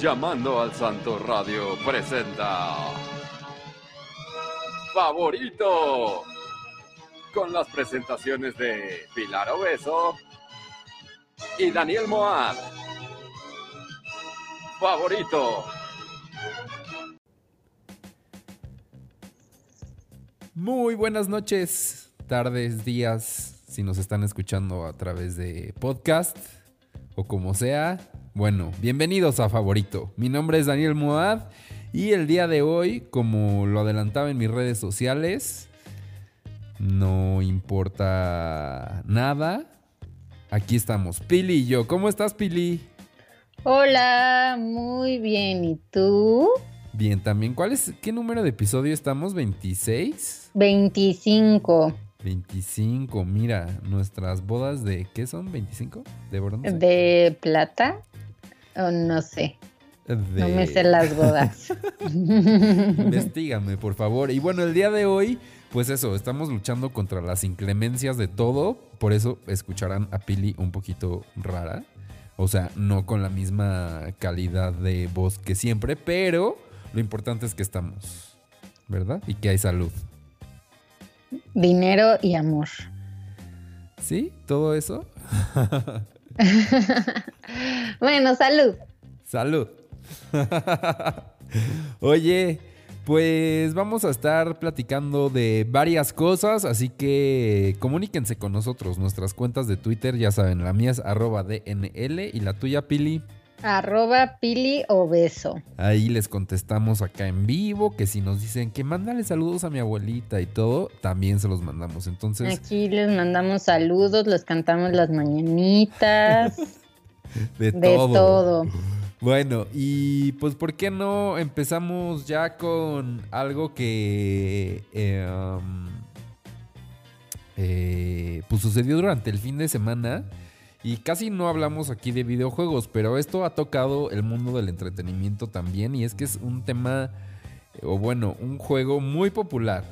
Llamando al Santo Radio presenta Favorito con las presentaciones de Pilar Obeso y Daniel Moab. Favorito. Muy buenas noches, tardes, días, si nos están escuchando a través de podcast o como sea. Bueno, bienvenidos a Favorito. Mi nombre es Daniel Moad y el día de hoy, como lo adelantaba en mis redes sociales, no importa nada. Aquí estamos, Pili y yo. ¿Cómo estás, Pili? Hola, muy bien. ¿Y tú? Bien, también. ¿Cuál es, qué número de episodio estamos? ¿26? 25. 25, mira, nuestras bodas de, ¿qué son? ¿25? ¿De bronce? ¿De plata? No sé. No me sé las bodas. Investígame, por favor. Y bueno, el día de hoy, pues eso, estamos luchando contra las inclemencias de todo. Por eso escucharán a Pili un poquito rara. O sea, no con la misma calidad de voz que siempre, pero lo importante es que estamos, ¿verdad? Y que hay salud. Dinero y amor. ¿Sí? ¿Todo eso? bueno, salud. Salud. Oye, pues vamos a estar platicando de varias cosas, así que comuníquense con nosotros. Nuestras cuentas de Twitter, ya saben, la mía es arroba DNL y la tuya, Pili. Arroba Pili Obeso. Ahí les contestamos acá en vivo, que si nos dicen que mándale saludos a mi abuelita y todo, también se los mandamos. Entonces. Aquí les mandamos saludos, les cantamos las mañanitas. de, todo. Bueno, y pues ¿por qué no empezamos ya con algo que eh, um, eh, pues sucedió durante el fin de semana? Y casi no hablamos aquí de videojuegos, pero esto ha tocado el mundo del entretenimiento también y es que es un tema, o bueno, un juego muy popular,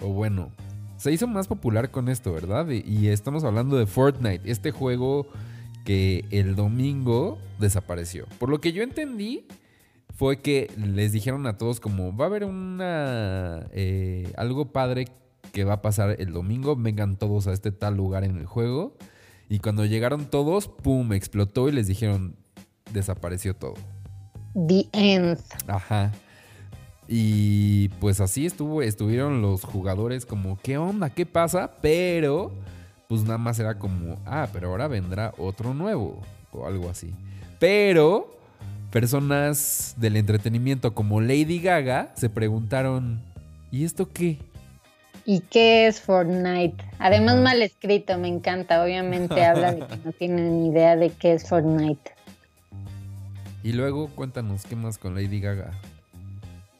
o bueno, se hizo más popular con esto, ¿verdad? Y, estamos hablando de Fortnite, este juego que el domingo desapareció. Por lo que yo entendí fue que les dijeron a todos como va a haber una eh, algo padre que va a pasar el domingo, vengan todos a este tal lugar en el juego. Y cuando llegaron todos, ¡pum! explotó y les dijeron, desapareció todo. The end. Ajá. Y pues así estuvo, estuvieron los jugadores como, ¿qué onda? ¿Qué pasa? Pero, pues nada más era como, ah, pero ahora vendrá otro nuevo o algo así. Pero, personas del entretenimiento como Lady Gaga se preguntaron, ¿y esto qué? ¿Y qué es Fortnite? Además, mal escrito, me encanta. Obviamente habla de que no tienen ni idea de qué es Fortnite. Y luego cuéntanos qué más con Lady Gaga.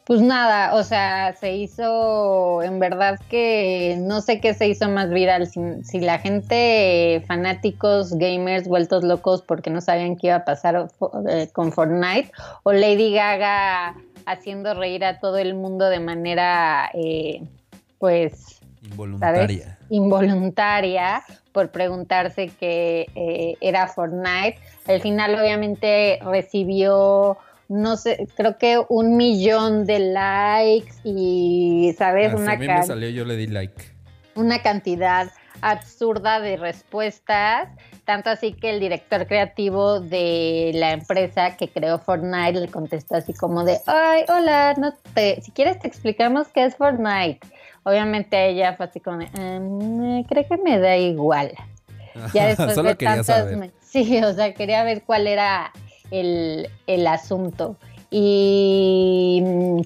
Pues nada, o sea, se hizo, en verdad que no sé qué se hizo más viral, si, la gente, fanáticos, gamers, vueltos locos porque no sabían qué iba a pasar eh, con Fortnite, o Lady Gaga haciendo reír a todo el mundo de manera eh, pues, involuntaria. Involuntaria por preguntarse qué eh, era Fortnite. Al final obviamente recibió, no sé, creo que un millón de likes y, ¿sabes? una a mí me salió, yo le di like. Una cantidad absurda de respuestas, tanto así que el director creativo de la empresa que creó Fortnite le contestó así como de, ay, hola, no te, si quieres te explicamos qué es Fortnite. Obviamente ella fue así como, em, creo que me da igual. Ya después Solo de saber. Sí, o sea, quería ver cuál era el, asunto. Y mm,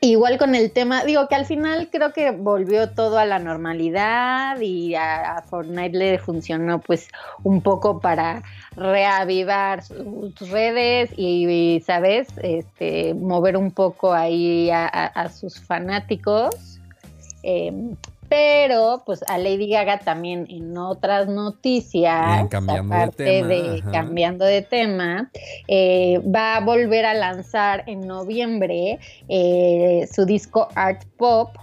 igual con el tema, digo que al final creo que volvió todo a la normalidad y a, Fortnite le funcionó pues un poco para reavivar sus redes y, ¿sabes? Este, mover un poco ahí a sus fanáticos. Em, pero, pues a Lady Gaga también en otras noticias, cambiando aparte de, cambiando de tema, eh, va a volver a lanzar en noviembre eh, su disco Art Pop,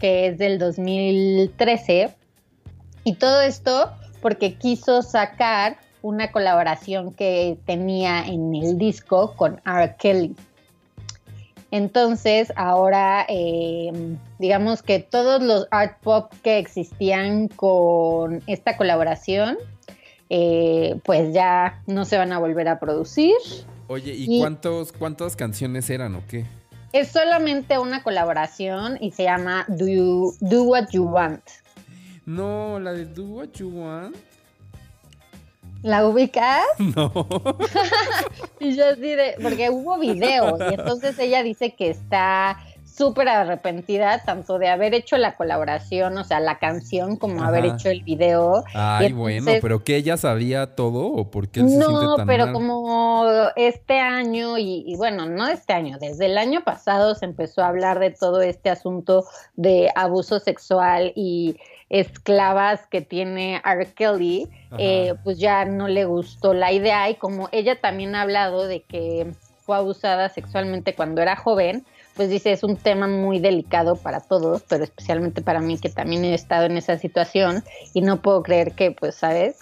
que es del 2013. Y todo esto porque quiso sacar una colaboración que tenía en el disco con R. Kelly. Entonces, ahora, eh, digamos que todos los art pop que existían con esta colaboración, eh, pues ya no se van a volver a producir. Oye, ¿y, cuántos, cuántas canciones eran o qué? Es solamente una colaboración y se llama Do, you, Do What You Want. No, la de Do What You Want. ¿La ubicas? No. y yo así de, porque hubo videos y entonces ella dice que está súper arrepentida tanto de haber hecho la colaboración, o sea, la canción, como haber hecho el video. Ay, bueno, pero que ella sabía todo o por qué él No, pero como este año y, y, bueno, no este año, desde el año pasado se empezó a hablar de todo este asunto de abuso sexual y esclavas que tiene R. Kelly, eh, pues ya no le gustó la idea y como ella también ha hablado de que fue abusada sexualmente cuando era joven, pues dice es un tema muy delicado para todos, pero especialmente para mí que también he estado en esa situación y no puedo creer que, pues, ¿sabes?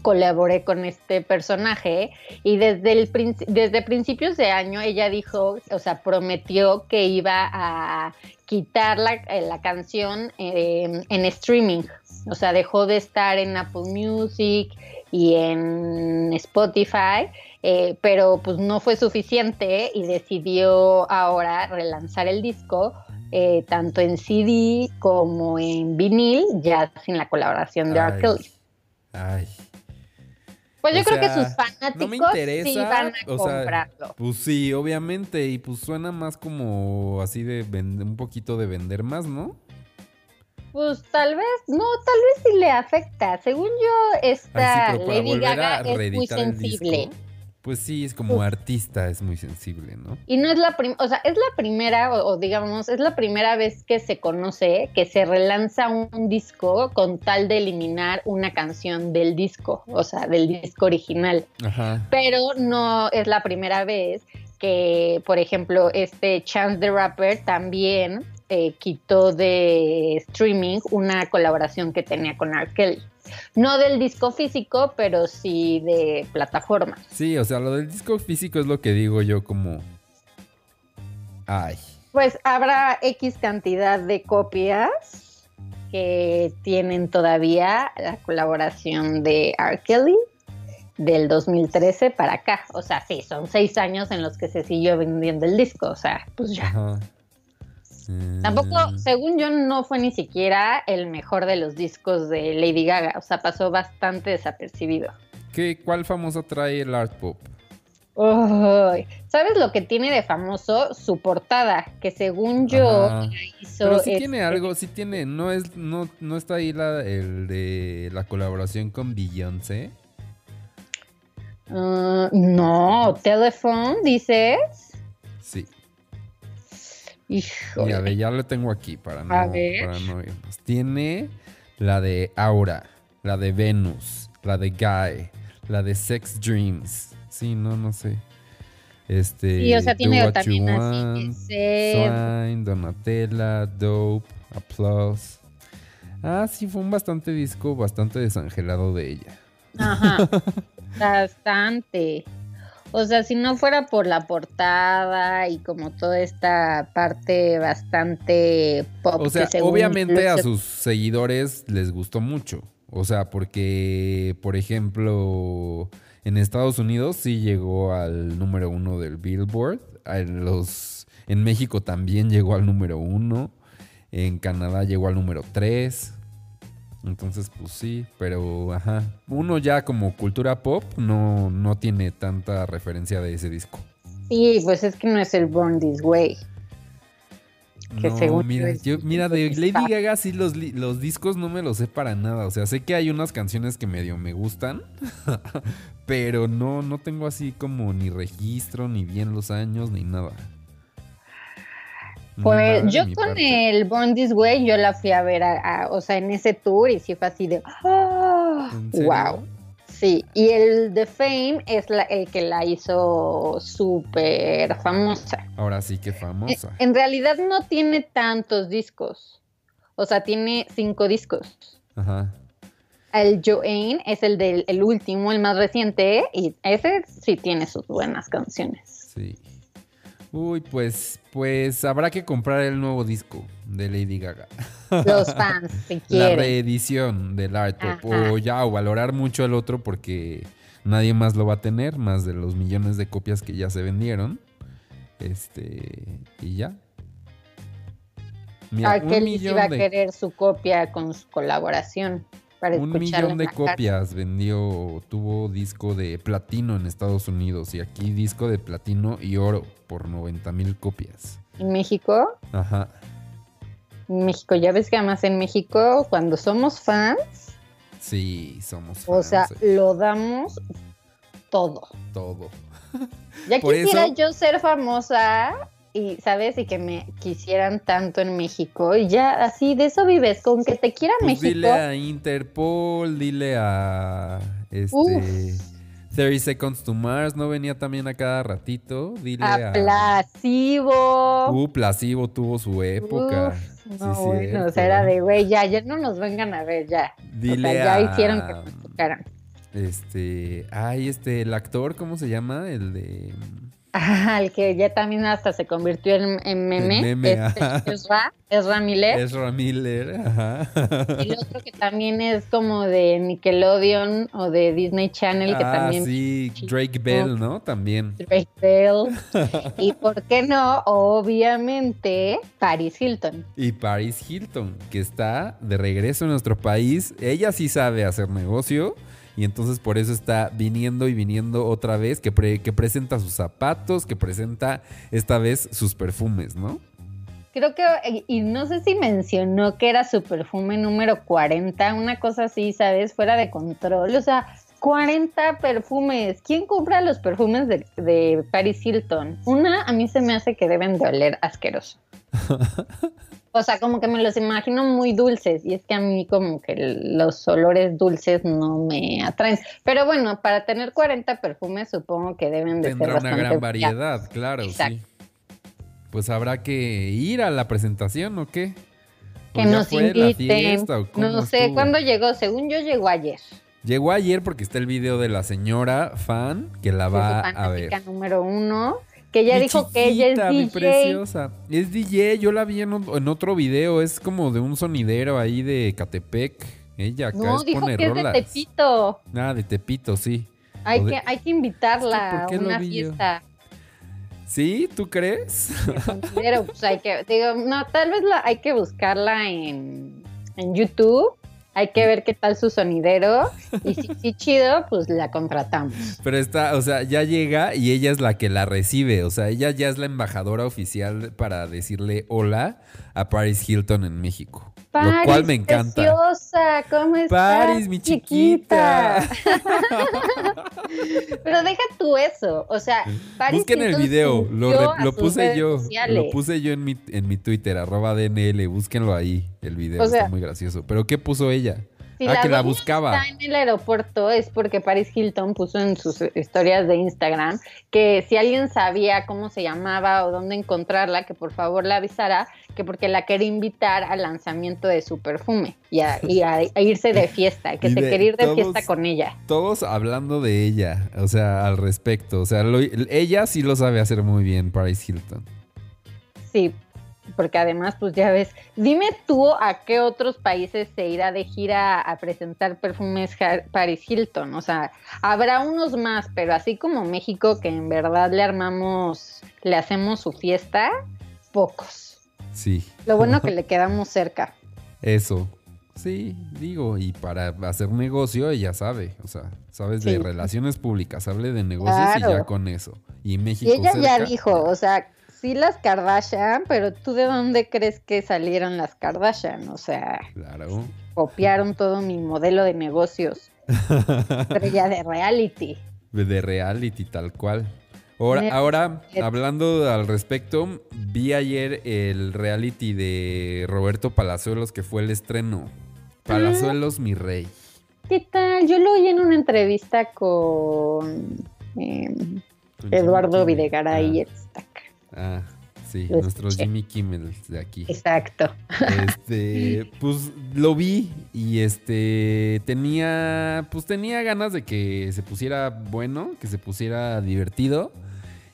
colaboré con este personaje y desde, el, desde principios de año ella dijo, o sea, prometió que iba a quitar la, eh, canción eh, en streaming, o sea, dejó de estar en Apple Music y en Spotify, eh, pero pues no fue suficiente y decidió ahora relanzar el disco tanto en CD como en vinil, ya sin la colaboración de R. Ay, pues yo creo que sus fanáticos sí van a comprarlo. pues sí, obviamente. Y pues suena más como así de un poquito de vender más, ¿no? Pues tal vez, no, tal vez sí le afecta. Según yo, esta Lady Gaga es muy sensible. Pues sí, es como artista, es muy sensible, ¿no? Y no es la primera, o sea, es la primera, o, digamos, es la primera vez que se conoce que se relanza un, disco con tal de eliminar una canción del disco, o sea, del disco original. Ajá. Pero no es la primera vez que, por ejemplo, este Chance the Rapper también eh, quitó de streaming una colaboración que tenía con R. Kelly. No del disco físico, pero sí de plataforma. Sí, o sea, lo del disco físico es lo que digo yo como... Ay. Pues habrá X cantidad de copias que tienen todavía la colaboración de R. Kelly del 2013 para acá. O sea, sí, son seis años en los que se siguió vendiendo el disco. O sea, pues ya. Tampoco, mm. según yo, no fue ni siquiera el mejor de los discos de Lady Gaga. O sea, pasó bastante desapercibido. ¿Qué, ¿Cuál famoso trae el art pop? ¿Sabes lo que tiene de famoso? Su portada, que según yo hizo. Pero sí tiene este algo, sí tiene. No es, no, no está ahí la, el de la colaboración con Beyoncé. Ah, no, Telephone, dices. Sí. Mira, ya lo tengo aquí para no, para no irnos. Tiene la de Aura, la de Venus, la de Guy, la de Sex Dreams. Sí, no, no sé. Este, sí, o sea, tiene también así Donatella, Dope, Applause. Ah, sí, fue un bastante disco, bastante desangelado de ella. Ajá. bastante. O sea, si no fuera por la portada y como toda esta parte bastante pop. O sea, obviamente a sus seguidores les gustó mucho. O sea, porque, por ejemplo, en Estados Unidos sí llegó al número uno del Billboard. En, los, en México también llegó al número uno. En Canadá llegó al número tres. Entonces, pues sí, pero ajá. Uno ya como cultura pop no, no tiene tanta referencia de ese disco. Sí, pues es que no es el Born This Way. Que no, mira, yo, mira, de Lady Gaga sí los, los discos no me los sé para nada. O sea, sé que hay unas canciones que medio me gustan, pero no, no tengo así como ni registro, ni bien los años, ni nada. Pues yo con el Born This Way, yo la fui a ver, o sea, en ese tour y sí fue así de, wow. Sí, y el The Fame es el que la hizo súper famosa. Ahora sí que famosa. En, realidad no tiene tantos discos. O sea, tiene cinco discos. Ajá. El Joanne es el del el último, el más reciente, y ese sí tiene sus buenas canciones. Sí. Uy, pues, pues habrá que comprar el nuevo disco de Lady Gaga. Los fans, La quieren. reedición del Art. O ya, o valorar mucho el otro porque nadie más lo va a tener, más de los millones de copias que ya se vendieron. Este, y ya. Mira, ¿A un qué les millón iba a de- querer su copia con su colaboración? Para Un millón de copias vendió, tuvo disco de platino en Estados Unidos y aquí disco de platino y oro por 90 mil copias. En México, Ajá. en México, ya ves que además en México, cuando somos fans, Sí, somos fans. o sea, eh, lo damos todo. todo. Ya Por quisiera eso- yo ser famosa y, ¿sabes? Y que me quisieran tanto en México. Y ya así, de eso vives, con que te quiera Pues México. dile a Interpol, dile a este Uf. 30 Seconds to Mars, no venía también a cada ratito. Dile A a Placebo. Uh, Placebo tuvo su época. Uf, no, Sí, bueno, cierto. o sea, era de, güey, ya, ya no nos vengan a ver, ya. Dile o sea, ya a hicieron que nos tocaran. este, ay, este el actor, ¿cómo se llama? El de Ah, el que ya también hasta se convirtió en, en meme. En meme, este, ajá. Ezra, Ezra Miller. Ezra Miller, ajá. El otro que también es como de Nickelodeon o de Disney Channel, que ah, también sí. Drake Bell, ¿no? También. Drake Bell. y por qué no, obviamente, Paris Hilton. Y Paris Hilton, que está de regreso en nuestro país. Ella sí sabe hacer negocio. Y entonces por eso está viniendo y viniendo otra vez, que, pre- que presenta sus zapatos, que presenta esta vez sus perfumes, ¿no? Creo que, y no sé si mencionó que era su perfume número 40, una cosa así, ¿sabes? Fuera de control. O sea, 40 perfumes. ¿Quién compra los perfumes de, de Paris Hilton? Una, a mí se me hace que deben de oler asqueroso. O sea, como que me los imagino muy dulces y es que a mí como que los olores dulces no me atraen. Pero bueno, para tener 40 perfumes supongo que deben de Tendrá ser una gran variedad, claro, Exacto. sí. Pues habrá que ir a la presentación o qué. ¿O Que nos inviten. No sé, estuvo? ¿cuándo llegó? Según yo llegó ayer. Llegó ayer porque está el video de la señora fan que la de su va a ver. número uno. Que ella Mi dijo que ella es mi DJ. preciosa. Es DJ, yo la vi en, otro video, es como de un sonidero ahí de Catepec. Ella acá No, es dijo que es de Tepito. Ah, de Tepito, sí. Hay, de- que, hay que invitarla Es que, ¿por qué a una fiesta. ¿Sí? ¿Tú crees? sonidero. Pues hay que, digo, no, tal vez la, hay que buscarla en, en YouTube. Hay que ver qué tal su sonidero. Y si chido, pues la contratamos. Pero está, o sea, ya llega y ella es la que la recibe. O sea, ella ya es la embajadora oficial para decirle hola a Paris Hilton en México. lo cual me encanta. Preciosa, ¿cómo estás? Paris, mi chiquita. Pero deja tú eso, o sea, Paris Busquen el Hilton video, lo, puse yo, sociales. lo puse yo en mi, en mi Twitter, arroba DNL, búsquenlo ahí, el video O sea- está muy gracioso. ¿Pero qué puso ella? Si ah, que la buscaba. Está en el aeropuerto es porque Paris Hilton puso en sus historias de Instagram que si alguien sabía cómo se llamaba o dónde encontrarla, que por favor la avisara, que porque la quería invitar al lanzamiento de su perfume y a, y a- a irse de fiesta, que Y se de quería ir de todos- fiesta con ella. Todos hablando de ella, o sea, al respecto. O sea, lo- ella sí lo sabe hacer muy bien, Paris Hilton. Sí, porque además, pues ya ves, dime tú a qué otros países se irá de gira a presentar perfumes Paris Hilton. O sea, habrá unos más, pero así como México, que en verdad le armamos, le hacemos su fiesta, pocos. Sí. Lo bueno que le quedamos cerca. Eso. Sí, digo, y para hacer negocio ella sabe, o sea, sabes de relaciones públicas, hable de negocios y ya con eso. Y Y México ella ya dijo, o sea, sí las Kardashian, pero tú de dónde crees que salieron las Kardashian? O sea, Claro. copiaron todo mi modelo de negocios. Estrella de reality. De reality, tal cual. Ahora, ahora, hablando al respecto, vi ayer el reality de Roberto Palazuelos, que fue el estreno. Palazuelos, mi rey. ¿Qué tal? Yo lo oí en una entrevista con eh, Eduardo Videgaray. Ah. Ah, sí, Lo escuché. Jimmy Kimmel de aquí. Exacto. Este, pues lo vi y este tenía, pues tenía ganas de que se pusiera bueno, que se pusiera divertido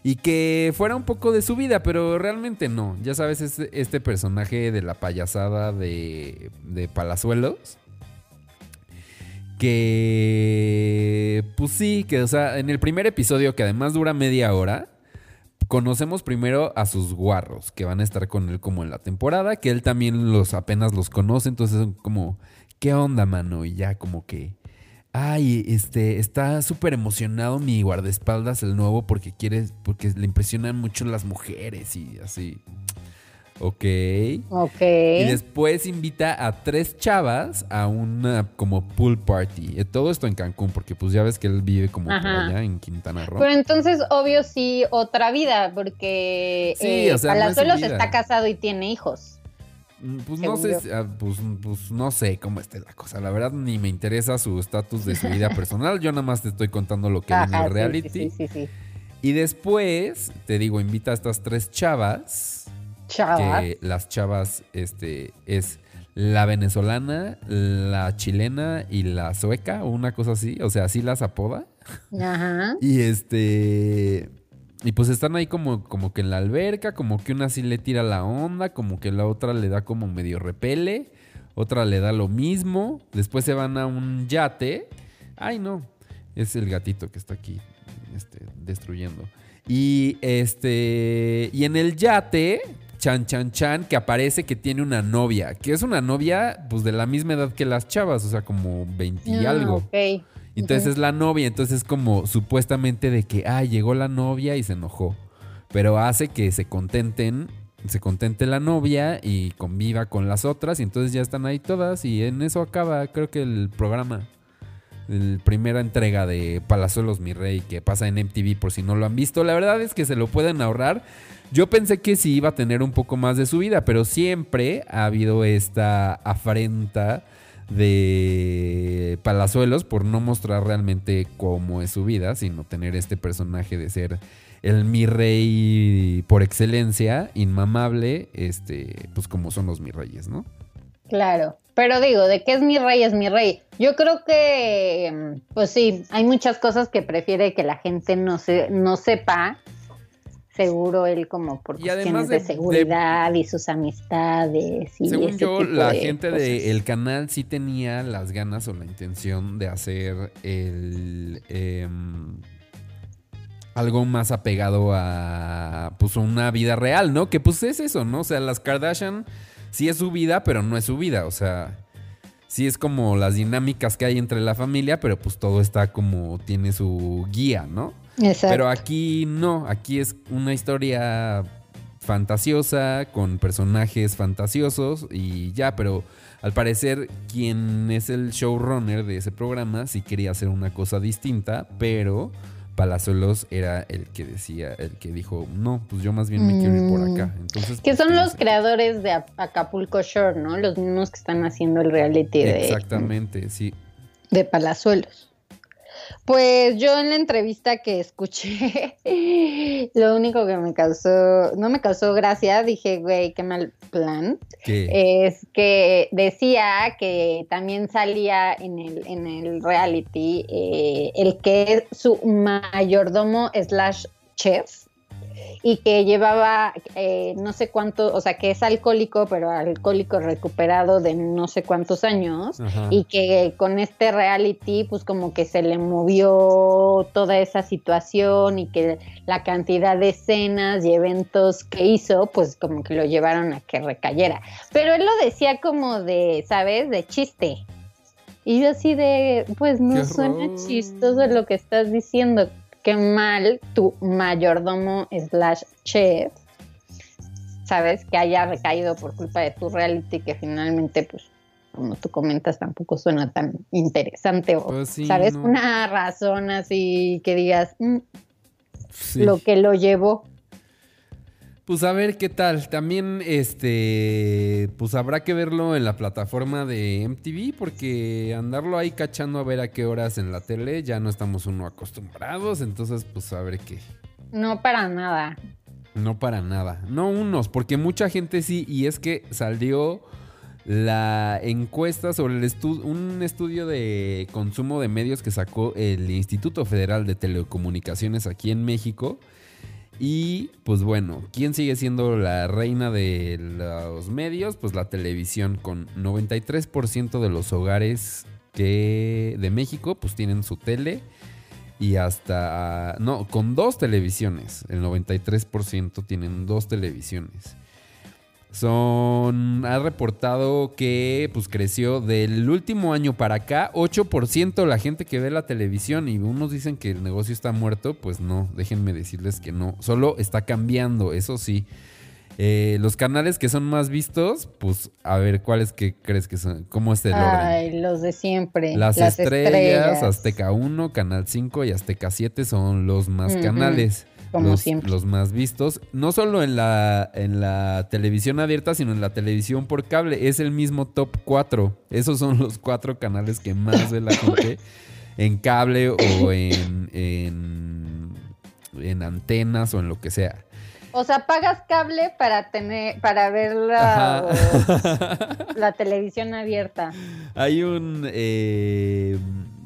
y que fuera un poco de su vida, pero realmente no. Ya sabes, este, este personaje de la payasada de, de Palazuelos. Que, pues sí, que, o sea, en el primer episodio, que además dura media hora, conocemos primero a sus guarros, que van a estar con él como en la temporada, que él también los apenas los conoce, entonces son como, ¿qué onda, mano? Y ya como que, ay, este, está súper emocionado mi guardaespaldas, el nuevo, porque quiere, porque le impresionan mucho las mujeres y así. Ok. Ok. Y después invita a tres chavas a una como pool party. Eh, Todo esto en Cancún, porque pues ya ves que él vive como por Ajá. allá en Quintana Roo. Pero entonces, obvio, sí, otra vida, porque Sí, eh, o sea, no es está casado y tiene hijos. Mm, Pues no sé, si- ah, pues, pues no sé cómo esté la cosa. La verdad ni me interesa su estatus de su vida personal. Yo nada más te estoy contando lo que vi en Ajá, el reality. Sí, sí, sí, sí. Y después, te digo, invita a estas tres chavas. Chava. Que las chavas, este, es la venezolana, la chilena y la sueca, o una cosa así. O sea, así las apoda. Ajá. Y este. Y pues están ahí como, como que en la alberca, como que una sí le tira la onda, como que la otra le da como medio repele, otra le da lo mismo. Después se van a un yate. Ay, no. Es el gatito que está aquí este, destruyendo. Y este. Y en el yate, Chan Chan Chan, que aparece que tiene una novia. Que es una novia, pues de la misma edad que las chavas, o sea, como 20 y Ah, algo. Entonces es la novia, entonces es como supuestamente de que, ah, llegó la novia y se enojó. Pero hace que se contenten, se contente la novia y conviva con las otras y entonces ya están ahí todas y en eso acaba, creo que el programa. El primera entrega de Palazuelos Mi Rey que pasa en MTV por si no lo han visto. La verdad es que se lo pueden ahorrar. Yo pensé que sí iba a tener un poco más de su vida, pero siempre ha habido esta afrenta de Palazuelos por no mostrar realmente cómo es su vida, sino tener este personaje de ser el mi rey por excelencia, inmamable, este, pues como son los mi reyes, ¿no? Claro, pero digo, de qué es mi rey, es mi rey. Yo creo que, pues sí, hay muchas cosas que prefiere que la gente no, se, no sepa. Seguro él como por Y cuestiones de, de- seguridad y sus amistades. Y Según ese yo, tipo la de gente del canal sí tenía las ganas o la intención de hacer el em, algo más apegado a pues una vida real, ¿no? Que pues es eso, ¿no? O sea, las Kardashian sí es su vida, pero no es su vida, o sea, sí es como las dinámicas que hay entre la familia, pero pues todo está como tiene su guía, ¿no? Exacto. Pero aquí no, aquí es una historia fantasiosa, con personajes fantasiosos y ya, pero al parecer quien es el showrunner de ese programa sí quería hacer una cosa distinta, pero Palazuelos era el que decía, el que dijo, no, pues yo más bien me quiero ir por acá. Entonces, que pues, son ¿quién los creadores de Ap- Acapulco Shore, ¿no? Los mismos que están haciendo el reality de, Exactamente, sí. de Palazuelos. Pues yo en la entrevista que escuché, lo único que me causó, no me causó gracia, dije, güey, qué mal plan, es que decía que también salía en el, en el reality eh, el que es su mayordomo slash chef y que llevaba eh, no sé cuánto, o sea, que es alcohólico, pero alcohólico recuperado de no sé cuántos años ajá. y que con este reality pues como que se le movió toda esa situación y que la cantidad de escenas y eventos que hizo pues como que lo llevaron a que recayera. Pero él lo decía como de, ¿sabes? De chiste. Y yo así de, pues no suena chistoso lo que estás diciendo. Qué mal tu mayordomo slash chef, ¿sabes? Que haya recaído por culpa de tu reality que finalmente pues como tú comentas, tampoco suena tan interesante o, Pues sí, ¿sabes? no. Una razón así que digas "Mm, Sí. lo que lo llevó. Pues a ver qué tal. También, este, pues habrá que verlo en la plataforma de MTV porque andarlo ahí cachando a ver a qué horas en la tele ya no estamos uno acostumbrados. Entonces, pues a ver qué. No para nada. No para nada. No unos, porque mucha gente sí, y es que salió la encuesta sobre el estu- un estudio de consumo de medios que sacó el Instituto Federal de Telecomunicaciones aquí en México. Y pues bueno, ¿quién sigue siendo la reina de los medios? Pues la televisión, con 93% de los hogares que de México pues tienen su tele y hasta no, con dos televisiones, el 93% tienen dos televisiones. Son ha reportado que pues creció del último año para acá 8% la gente que ve la televisión y unos dicen que el negocio está muerto, pues no, déjenme decirles que no, solo está cambiando, eso sí. Eh, los canales que son más vistos, pues a ver, ¿cuáles que crees que son? ¿Cómo es el orden? Ay, los de siempre. Las, estrellas, Azteca 1, Canal 5 y Azteca 7 son los más canales. Como los, siempre. los más vistos. No solo en la, en la televisión abierta, sino en la televisión por cable. Es el mismo top 4. Esos son los cuatro canales que más ve la gente en cable o en, en, en antenas o en lo que sea. O sea, pagas cable para tener, para ver la, la televisión abierta. Hay un, eh,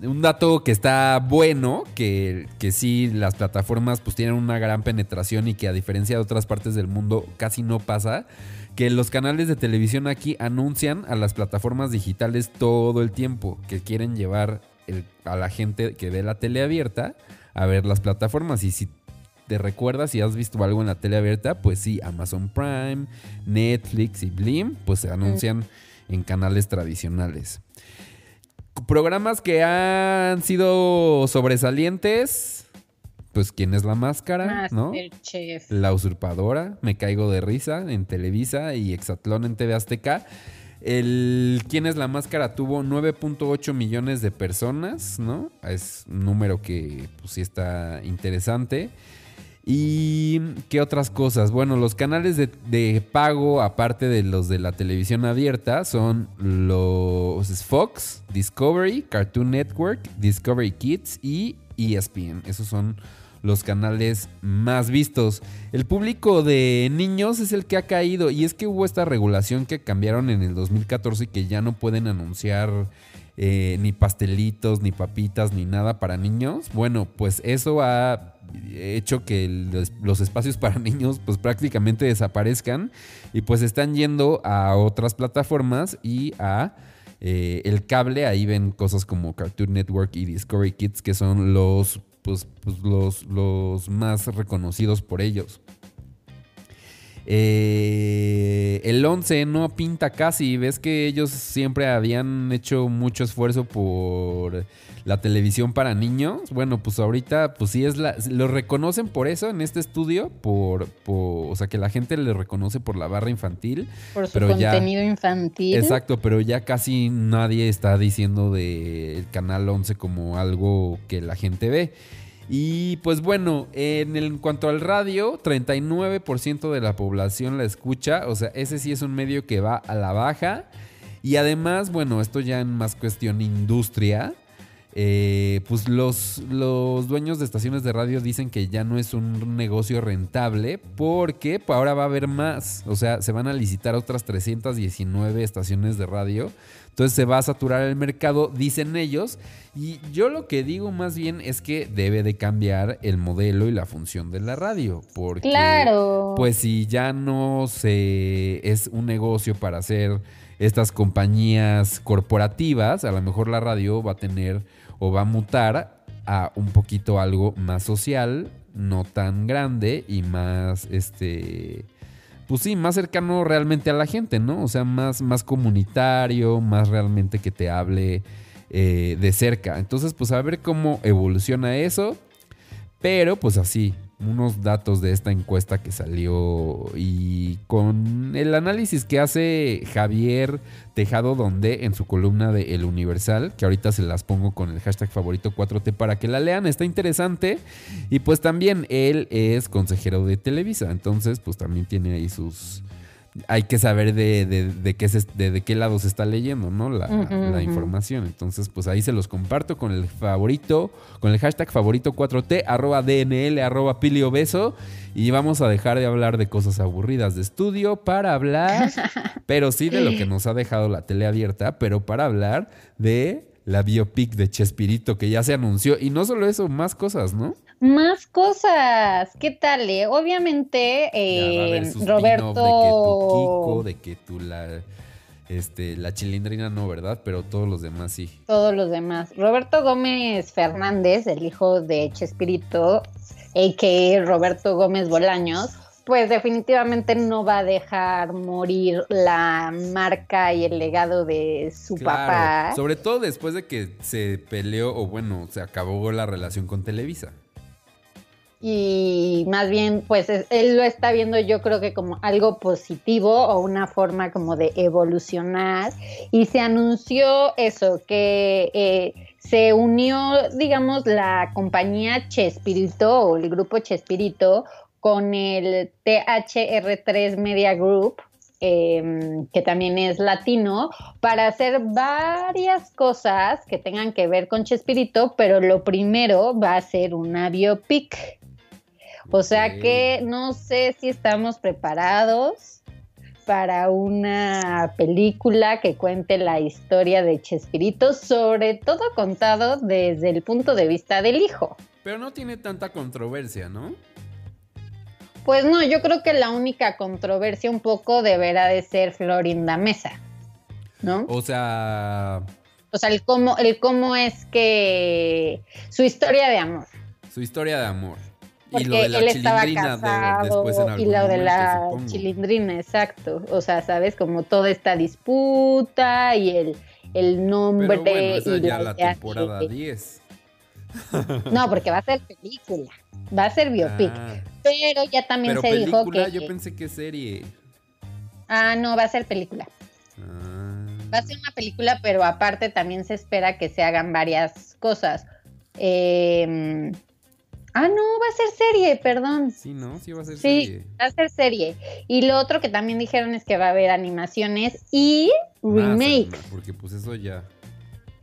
un dato que está bueno, que, que sí, las plataformas pues tienen una gran penetración y que a diferencia de otras partes del mundo casi no pasa, que los canales de televisión aquí anuncian a las plataformas digitales todo el tiempo, que quieren llevar el- a la gente que ve la tele abierta a ver las plataformas. Y si te recuerdas, si has visto algo en la tele abierta, pues sí, Amazon Prime, Netflix y Blim, pues se anuncian en canales tradicionales. Programas que han sido sobresalientes, pues ¿quién es la máscara? ¿no? Masterchef. La usurpadora, me caigo de risa en Televisa y Exatlón en TV Azteca. El ¿Quién es la máscara? tuvo 9.8 millones de personas, ¿no? Es un número que pues sí está interesante. ¿Y qué otras cosas? Bueno, los canales de, pago, aparte de los de la televisión abierta, son los Fox, Discovery, Cartoon Network, Discovery Kids y ESPN. Esos son los canales más vistos. El público de niños es el que ha caído y es que hubo esta regulación que cambiaron en el 2014 y que ya no pueden anunciar eh, ni pastelitos, ni papitas, ni nada para niños. Bueno, pues eso ha hecho que los, espacios para niños pues prácticamente desaparezcan y pues están yendo a otras plataformas y a eh, el cable. Ahí ven cosas como Cartoon Network y Discovery Kids que son los pues, pues, los, los más reconocidos por ellos. Eh, el 11 no pinta casi. Ves que ellos siempre habían hecho mucho esfuerzo por la televisión para niños. Bueno, pues ahorita, pues sí es la. Lo reconocen por eso en este estudio. Por, por- o sea, que la gente le reconoce por la barra infantil. Por su pero ya- contenido infantil. Exacto, pero ya casi nadie está diciendo de el canal 11 como algo que la gente ve. Y pues bueno, en, cuanto al radio, 39% de la población la escucha, o sea, ese sí es un medio que va a la baja. Y además, bueno, esto ya en más cuestión industria, eh, pues los, los dueños de estaciones de radio dicen que ya no es un negocio rentable porque pues, ahora va a haber más. O sea, se van a licitar otras 319 estaciones de radio. Entonces se va a saturar el mercado, dicen ellos. Y yo lo que digo más bien es que debe de cambiar el modelo y la función de la radio. Porque Claro. pues si ya no se es un negocio para hacer estas compañías corporativas, a lo mejor la radio va a tener o va a mutar a un poquito algo más social, no tan grande y más este pues sí, más cercano realmente a la gente, ¿no? O sea, más, más comunitario, más realmente que te hable eh, de cerca. Entonces, pues a ver cómo evoluciona eso. Pero pues así, unos datos de esta encuesta que salió y con el análisis que hace Javier Tejado Donde en su columna de El Universal, que ahorita se las pongo con el hashtag favorito 4T para que la lean, está interesante. Y pues también él es consejero de Televisa, entonces pues también tiene ahí sus hay que saber de, de, de qué, se- de, de qué lado se está leyendo, ¿no? La, información. Entonces, pues ahí se los comparto con el favorito, con el hashtag favorito 4T, arroba DNL, arroba piliobeso. Y vamos a dejar de hablar de cosas aburridas de estudio para hablar, pero sí de lo que nos ha dejado la tele abierta, pero para hablar de la biopic de Chespirito que ya se anunció. Y no solo eso, más cosas, ¿no? Más cosas, ¿qué tal? eh? Obviamente, Ya eh, spin-off Roberto. De que tu Kiko, de que tú la. Este, la chilindrina no, ¿verdad? Pero todos los demás sí. todos los demás. Roberto Gómez Fernández, el hijo de Chespirito, a.k.a. Roberto Gómez Bolaños, pues definitivamente no va a dejar morir la marca y el legado de su Claro, papá. Sobre todo después de que se peleó, o bueno, se acabó la relación con Televisa. Y más bien, pues es- él lo está viendo yo creo que como algo positivo o una forma como de evolucionar. Y se anunció eso, que eh, se unió, digamos, la compañía Chespirito o el grupo Chespirito con el THR3 Media Group, em, que también es latino, para hacer varias cosas que tengan que ver con Chespirito, pero lo primero va a ser una biopic. O sea que no sé si estamos preparados para una película que cuente la historia de Chespirito, sobre todo contado desde el punto de vista del hijo. Pero no tiene tanta controversia, ¿no? Pues no, yo creo que la única controversia un poco deberá de ser Florinda Mesa, ¿no? O sea, O sea, el cómo, el cómo es que su historia de amor. su historia de amor. Porque él estaba de- casado y lo de la chilindrina, exacto. O sea, sabes, como toda esta disputa y el, el nombre. Pero bueno, esa y ya la temporada que- 10. No, porque va a ser película, va a ser biopic. Ah, pero ya también pero se dijo que. yo pensé que serie. Ah, no, va a ser película. Ah. Va a ser una película, pero aparte también se espera que se hagan varias cosas. Eh, Ah, no, va a ser serie, perdón. Sí, ¿no? Sí va a ser Sí, serie. va a ser serie. Y lo otro que también dijeron es que va a haber animaciones y Más, remake. además, porque pues eso ya.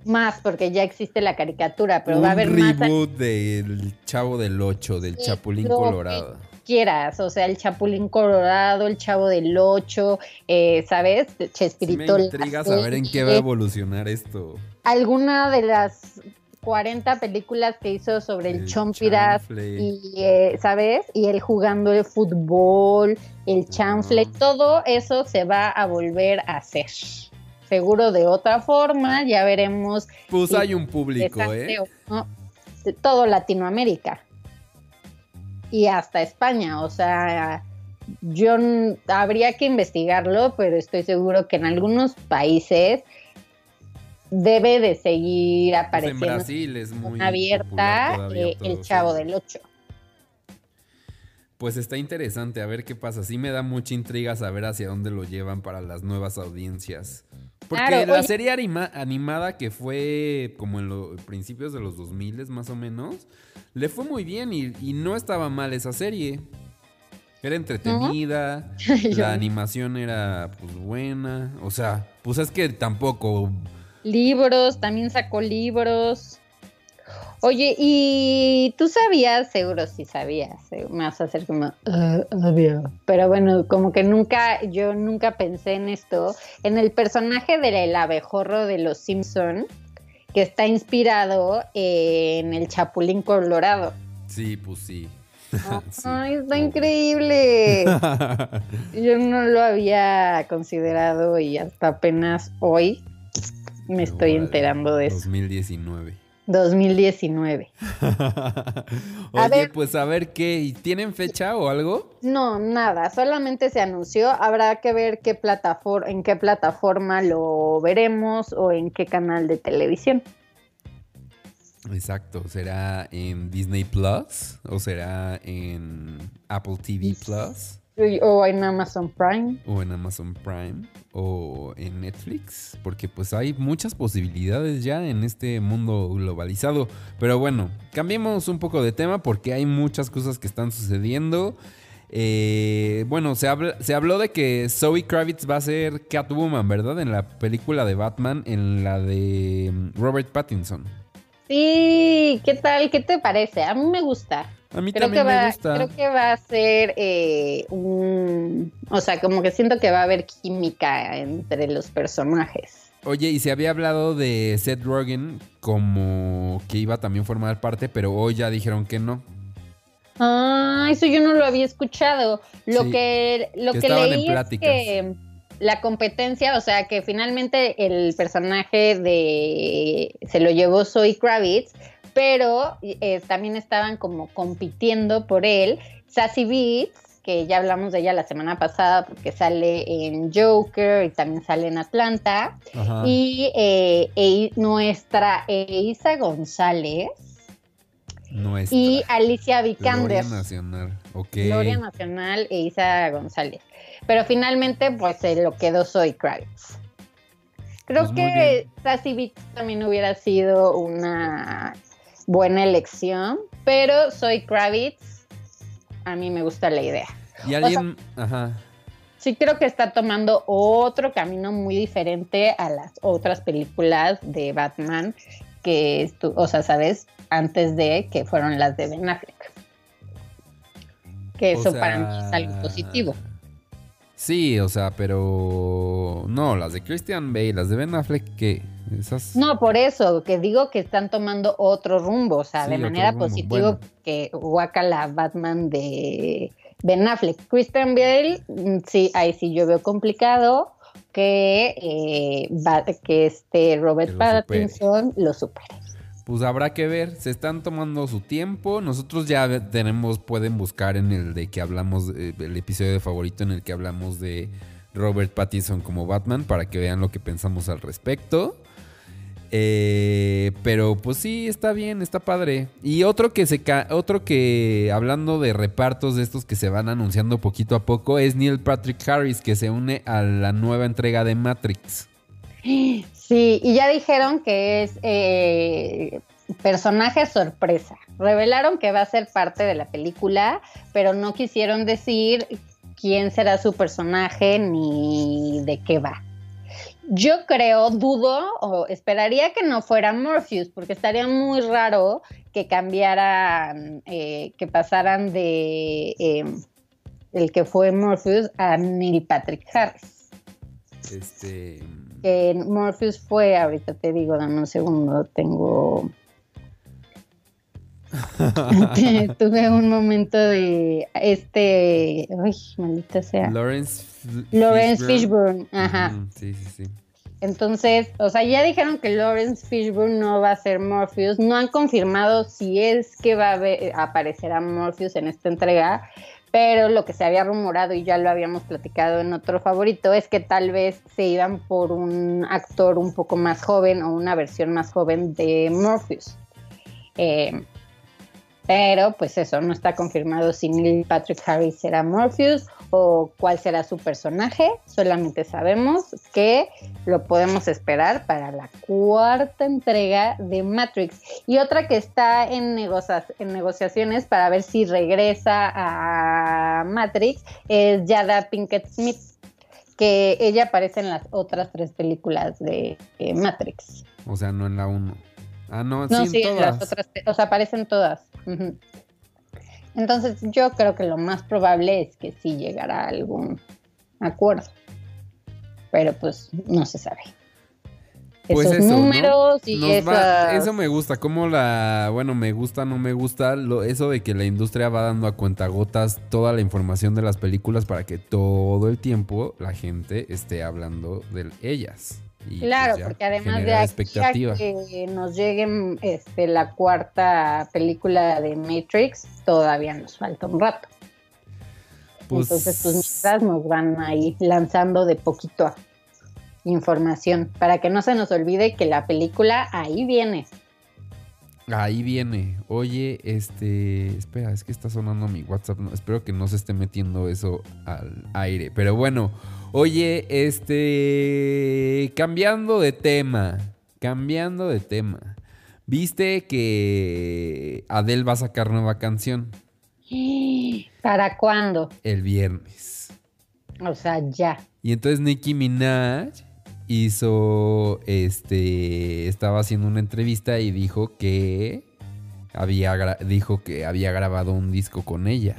Más, porque ya existe la caricatura, pero Un va a haber más reboot del Chavo del 8, del Sí, Chapulín Colorado. quieras. O sea, el Chapulín Colorado, el Chavo del Ocho, eh, ¿sabes? Sí me Chespirito. intriga saber en qué va a evolucionar esto. Alguna de las 40 películas que hizo sobre el, Chompiras chanfle. y, eh, ¿sabes? Y él jugando el fútbol, el chanfle, Ajá. todo eso se va a volver a hacer. Seguro de otra forma, ya veremos Pues hay un público, ¿eh? no, todo Latinoamérica y hasta España. O sea, yo habría que investigarlo, pero estoy seguro que en algunos países debe de seguir Pues en apareciendo Brasil es muy abierta eh, el Chavo del Ocho. Pues está interesante, a ver qué pasa. Sí me da mucha intriga saber hacia dónde lo llevan para las nuevas audiencias. Porque Claro, la oye- serie anima- animada que fue como en los principios de los 2000 más o menos, le fue muy bien y, y no estaba mal esa serie. Era entretenida, la animación era pues buena. O sea, pues es que tampoco... Libros, también sacó libros. Oye, ¿y tú sabías? Seguro sí sabías. eh, Me vas a hacer como, "Ah, obvio. Pero bueno, como que nunca, yo nunca pensé en esto. En el personaje del abejorro de los Simpson, que está inspirado en el Chapulín Colorado. Sí, pues sí. Sí, Ay, está obvio. increíble. Yo no lo había considerado y hasta apenas hoy me estoy enterando de eso. 2019. 2019. Oye, ver. pues a ver qué. ¿y ¿Tienen fecha o algo? No, nada, solamente se anunció. Habrá que ver qué plataforma, en qué plataforma lo veremos o en qué canal de televisión. Exacto. ¿Será en Disney Plus? ¿O será en Apple TV Plus? O en Amazon Prime. ¿O en Amazon Prime? ¿O en Netflix? Porque pues hay muchas posibilidades ya en este mundo globalizado. Pero bueno, cambiemos un poco de tema porque hay muchas cosas que están sucediendo. Eh, bueno, se, se habló de que Zoe Kravitz va a ser Catwoman, ¿verdad? En la película de Batman, en la de mm, Robert Pattinson. Sí, ¿qué tal? ¿Qué te parece? A mí me gusta. A mí también me gusta. Creo que va a ser eh, un... O sea, como que siento que va a haber química entre los personajes. Oye, y se había hablado de Seth Rogen como que iba a también formar parte, pero hoy ya dijeron que no. Ah, eso yo no lo había escuchado. Lo que, lo que, leí es que la competencia, o sea, que finalmente el personaje de se lo llevó Zoe Kravitz, pero eh, también estaban como compitiendo por él Sassy Beats, que ya hablamos de ella la semana pasada porque sale en Joker y también sale en Atlanta, y eh, e, nuestra Eiza González y Alicia Vikander. Gloria Nacional, ok. Gloria Nacional e Isa González. Pero finalmente, pues se lo quedó Soy Kravitz. Creo pues que Sassy Beats también hubiera sido una buena elección, pero Soy Kravitz, a mí me gusta la idea. Y alguien, ajá. Sí creo que está tomando otro camino muy diferente a las otras películas de Batman que, o sea, sabes, antes de que fueron las de Ben Affleck. Que eso para mí es algo positivo. Sí, o sea, pero no, las de Christian Bale, las de Ben Affleck, que esas... No, por eso, que digo que están tomando otro rumbo, o sea, de manera positiva que que la Batman de Ben Affleck. Christian Bale, mm, sí, ahí sí yo veo complicado que, eh, que este Robert Pattinson lo supere pues habrá que ver, se están tomando su tiempo. Nosotros ya tenemos, pueden buscar en el de que hablamos, eh, el episodio de favorito en el que hablamos de Robert Pattinson como Batman para que vean lo que pensamos al respecto. Eh, pero pues sí, está bien, está padre. Y otro que se otro que hablando de repartos de estos que se van anunciando poquito a poco es Neil Patrick Harris que se une a la nueva entrega de Matrix. Sí, y ya dijeron que es eh, personaje sorpresa. Revelaron que va a ser parte de la película, pero no quisieron decir quién será su personaje ni de qué va. Yo creo, dudo o esperaría que no fuera Morpheus, porque estaría muy raro que cambiaran, eh, que pasaran de eh, el que fue Morpheus a Neil Patrick Harris. Este que Morpheus fue, ahorita te digo, dame un segundo, tengo... Tuve un momento de este, ay, maldita sea. Lawrence, Lawrence Fishburne, ajá. sí, sí, sí. Entonces, o sea, ya dijeron que Lawrence Fishburne no va a ser Morpheus. No han confirmado si es que va a, aparecer a Morpheus en esta entrega pero lo que se había rumorado y ya lo habíamos platicado en otro favorito es que tal vez se iban por un actor un poco más joven o una versión más joven de Morpheus. Eh, pero pues eso, no está confirmado si Neil Patrick Harris será Morpheus o cuál será su personaje. Solamente sabemos que lo podemos esperar para la cuarta entrega de Matrix. Y otra que está en, negociaciones para ver si regresa a Matrix es Yada Pinkett Smith, que ella aparece en las otras tres películas de Matrix. O sea, no en la 1. Ah, no, no sí, en las otras, o sea, aparecen todas. Entonces, yo creo que lo más probable es que sí llegará a algún acuerdo. Pero pues no se sabe. Pues Esos eso, números y Eso me gusta, como la... Bueno, me gusta, no me gusta, lo, eso de que la industria va dando a cuentagotas toda la información de las películas para que todo el tiempo la gente esté hablando de ellas claro, pues, porque además de aquí que nos llegue este, la cuarta película de Matrix, todavía nos falta un rato. Pues Entonces, pues mientras nos van ahí lanzando de poquito información para que no se nos olvide que la película ahí viene. Ahí viene. Oye, este. Espera, es que está sonando mi WhatsApp. espero que no se esté metiendo eso al aire. Pero bueno, Oye, este, cambiando de tema, cambiando de tema. ¿Viste que Adele va a sacar nueva canción? ¿Para cuándo? El viernes. O sea, ya. Y entonces Nicki Minaj hizo, este, estaba haciendo una entrevista y dijo que había, dijo que había grabado un disco con ella.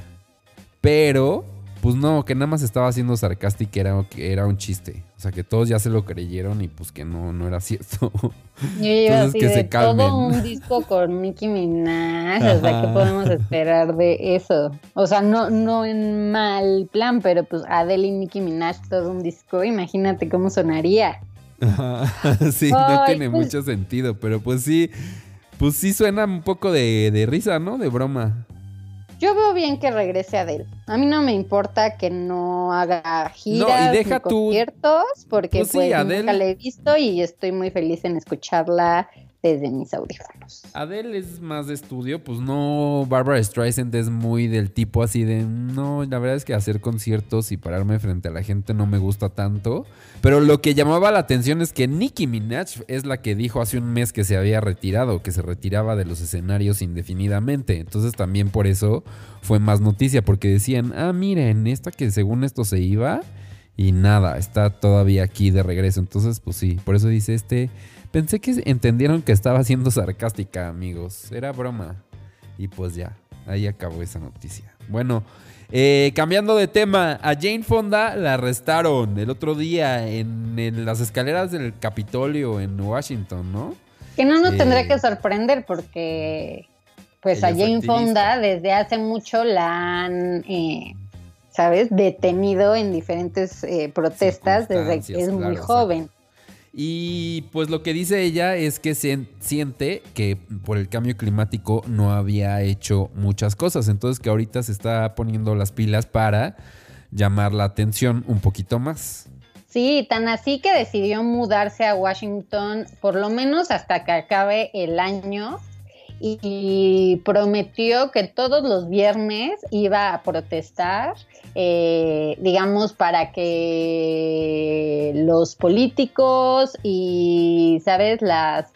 Pero pues no, que nada más estaba haciendo sarcástico que era, que era un chiste. O sea, que todos ya se lo creyeron y pues que no, no era cierto. Yo Entonces, que se calmen. Todo un disco con Nicki Minaj. O sea, ¿qué podemos esperar de eso? O sea, no, no en mal plan, pero pues Adele y Nicki Minaj todo un disco. Imagínate cómo sonaría. sí, no tiene pues mucho sentido, pero pues sí, pues sí suena un poco de, de risa, ¿no? De broma. Yo veo bien que regrese Adele. A mí no me importa que no haga giras y conciertos, porque pues, pues nunca la he visto y estoy muy feliz en escucharla desde mis audífonos. Adele es más de estudio, pues no, Barbara Streisand es muy del tipo así de, no, la verdad es que hacer conciertos y pararme frente a la gente no me gusta tanto. Pero lo que llamaba la atención es que Nicki Minaj es la que dijo hace un mes que se había retirado, que se retiraba de los escenarios indefinidamente. Entonces también por eso fue más noticia, porque decían, ah, miren, esta que según esto se iba y nada, está todavía aquí de regreso. Entonces, pues sí, por eso dice este Pensé que entendieron que estaba siendo sarcástica, amigos. Era broma. Y pues ya, ahí acabó esa noticia. Bueno, eh, cambiando de tema, a Jane Fonda la arrestaron el otro día en, las escaleras del Capitolio en Washington, ¿no? Que no nos tendría eh, que sorprender porque, pues a Jane Fonda desde hace mucho la han, eh, ¿sabes?, detenido en diferentes protestas desde que es muy joven. Y pues lo que dice ella es que siente que por el cambio climático no había hecho muchas cosas. Entonces que ahorita se está poniendo las pilas para llamar la atención un poquito más. Sí, tan así que decidió mudarse a Washington por lo menos hasta que acabe el año y prometió que todos los viernes iba a protestar, eh, digamos, para que los políticos y, ¿sabes?, las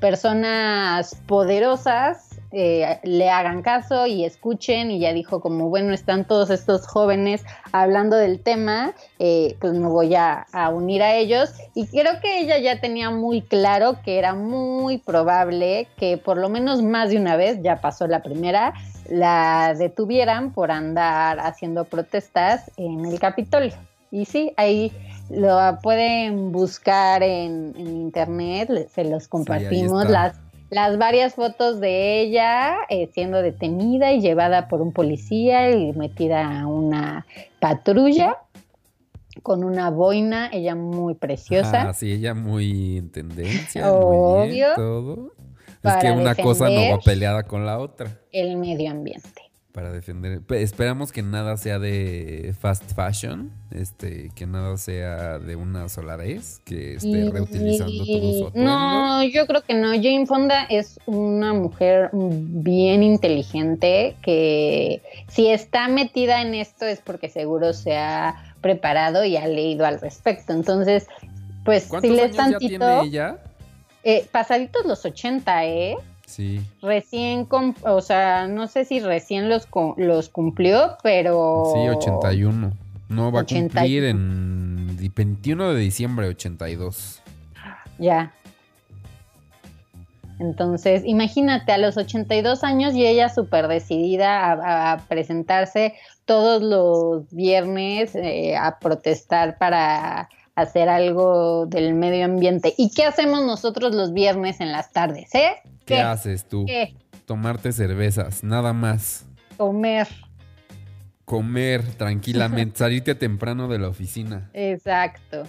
personas poderosas eh, le hagan caso y escuchen y ya dijo como bueno están todos estos jóvenes hablando del tema eh, pues me voy a, unir a ellos y creo que ella ya tenía muy claro que era muy probable que por lo menos más de una vez ya pasó la primera la detuvieran por andar haciendo protestas en el Capitolio. Y sí ahí lo pueden buscar en, internet se los compartimos las las varias fotos de ella eh, siendo detenida y llevada por un policía y metida a una patrulla con una boina, ella muy preciosa. Ah, sí, ella muy en tendencia. Obvio. todo. Es que una cosa no va peleada con la otra. El medio ambiente para defender. Esperamos que nada sea de fast fashion, este, que nada sea de una sola vez, que esté reutilizando todo su atuendo. No, yo creo que no. Jane Fonda es una mujer bien inteligente que si está metida en esto es porque seguro se ha preparado y ha leído al respecto. Entonces, pues si le tantito. Ya tiene ella? Eh, pasaditos los 80, ¿eh? Sí. Recién, o sea, no sé si recién los, los cumplió, pero... Sí, 81. No, va a cumplir en 21 de diciembre de 82. Ya. Entonces, imagínate, a los 82 años y ella súper decidida a, presentarse todos los viernes eh, a protestar para hacer algo del medio ambiente. ¿Y qué hacemos nosotros los viernes en las tardes, eh? ¿Qué, haces tú? ¿Qué? Tomarte cervezas, nada más. Comer. Comer tranquilamente, salirte temprano de la oficina. Exacto.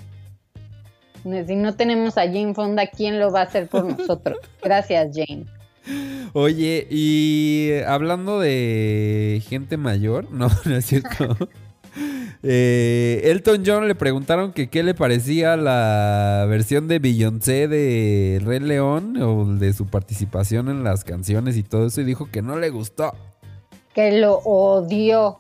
Si no tenemos a Jane Fonda, ¿quién lo va a hacer por nosotros? Gracias, Jane. Oye, y hablando de gente mayor, no, no es cierto. Eh, Elton John le preguntaron que qué le parecía la versión de Beyoncé de Rey León o de su participación en las canciones y todo eso y dijo que no le gustó. Que lo odió.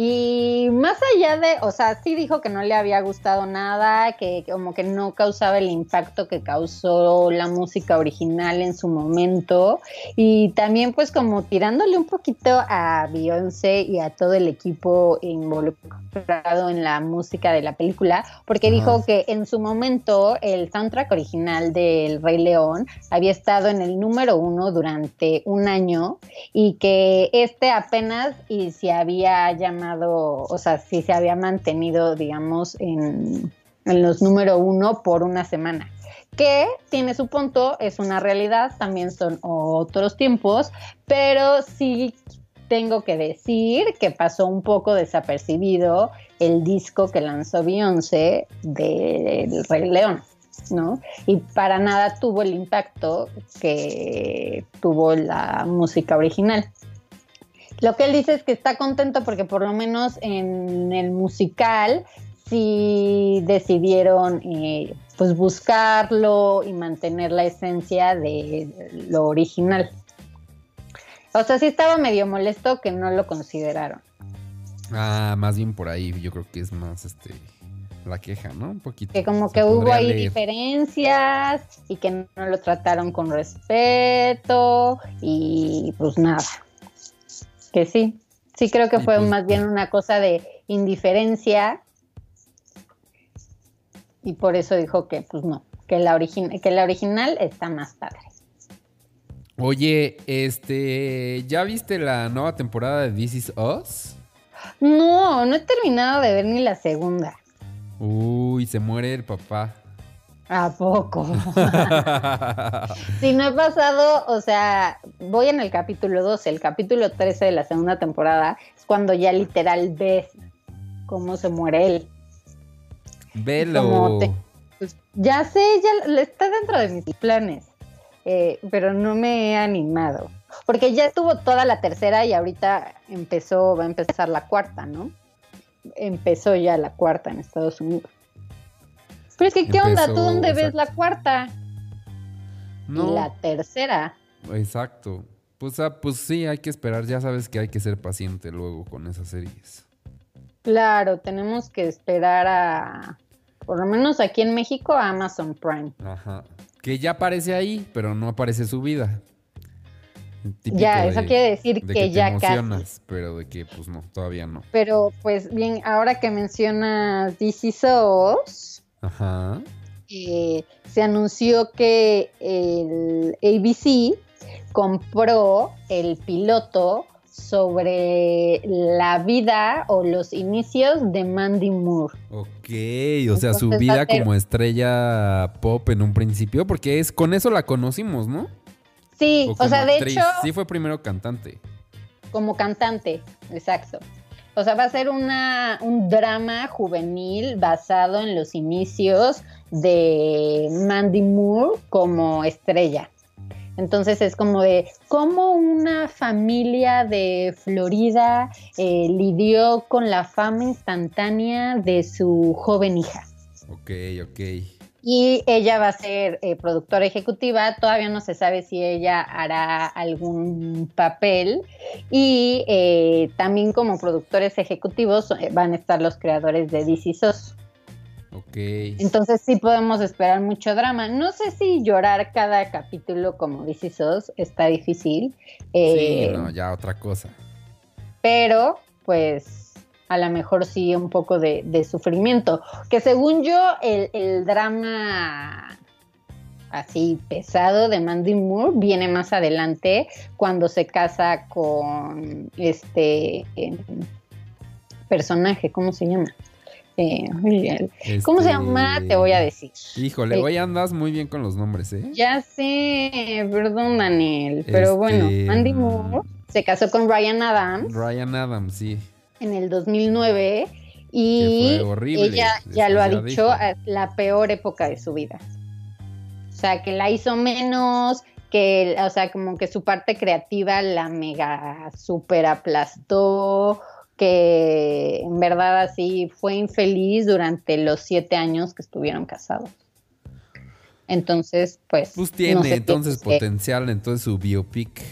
Y más allá de, o sea, sí dijo que no le había gustado nada, que como que no causaba el impacto que causó la música original en su momento. Y también pues como tirándole un poquito a Beyoncé y a todo el equipo involucrado en la música de la película, porque dijo que en su momento el soundtrack original del Rey León había estado en el número uno durante un año y que este apenas y se había llamado o sea, si se había mantenido, digamos, en, los número uno por una semana que tiene su punto, es una realidad, también son otros tiempos, pero sí tengo que decir que pasó un poco desapercibido el disco que lanzó Beyoncé del Rey León, ¿no? Y para nada tuvo el impacto que tuvo la música original. Lo que él dice es que está contento porque por lo menos en el musical sí decidieron eh, pues buscarlo y mantener la esencia de lo original. O sea, sí estaba medio molesto que no lo consideraron. Ah, más bien por ahí, yo creo que es más este la queja, ¿no? Un poquito. Que como que hubo ahí diferencias y que no lo trataron con respeto y pues nada que sí. Sí creo que fue pues, más bien una cosa de indiferencia y por eso dijo que pues no, que la, que la original está más padre. Oye, este, ¿ya viste la nueva temporada de This Is Us? No, no he terminado de ver ni la segunda. Uy, se muere el papá. ¿A poco? si no he pasado, o sea, voy en el capítulo 12, el capítulo 13 de la segunda temporada es cuando ya literal ves cómo se muere él. Velo. Pues, ya sé, ya está dentro de mis planes, eh, pero no me he animado. Porque ya estuvo toda la tercera y ahorita empezó, va a empezar la cuarta, ¿no? Empezó ya la cuarta en Estados Unidos. Pero es que, ¿qué onda? ¿Tú dónde ves la cuarta? No. la tercera. Exacto. Pues, ah, pues sí, hay que esperar. Ya sabes que hay que ser paciente luego con esas series. Claro, tenemos que esperar a, por lo menos aquí en México, a Amazon Prime. Ajá. Que ya aparece ahí, pero no aparece su vida. ya, eso quiere decir que, ya emocionas, Pero de que, pues no, todavía no. Pero, pues bien, ahora que mencionas DC SOS, Ajá. Eh, se anunció que el ABC compró el piloto sobre la vida o los inicios de Mandy Moore. Ok, o sea, su vida como estrella pop en un principio, porque es con eso la conocimos, ¿no? Sí, o, sea, de hecho... Sí fue primero cantante. Como cantante, exacto. O sea, va a ser una, un drama juvenil basado en los inicios de Mandy Moore como estrella. Entonces es como de cómo una familia de Florida eh, lidió con la fama instantánea de su joven hija. Ok, ok y ella va a ser eh, productora ejecutiva. Todavía no se sabe si ella hará algún papel y eh, también como productores ejecutivos eh, van a estar los creadores de DC SOS. Ok. Entonces sí podemos esperar mucho drama. No sé si llorar cada capítulo como DC SOS está difícil. sí, no, ya otra cosa. Pero pues a lo mejor sí un poco de, sufrimiento. Que según yo, el, drama así pesado de Mandy Moore viene más adelante cuando se casa con este em, personaje, ¿cómo se llama? Eh, ¿Cómo se llama? Te voy a decir. Híjole, eh, hoy andas muy bien con los nombres, ¿eh? Ya sé, perdón, Daniel. Pero bueno, este, Mandy Moore se casó con Ryan Adams. Ryan Adams, sí en el 2009 y ella ya lo ha dicho, la peor época de su vida. O sea, que la hizo menos, que, o sea, como que su parte creativa la mega super aplastó, que en verdad así fue infeliz durante los siete años que estuvieron casados. Entonces, pues. Pues tiene entonces potencial, entonces su biopic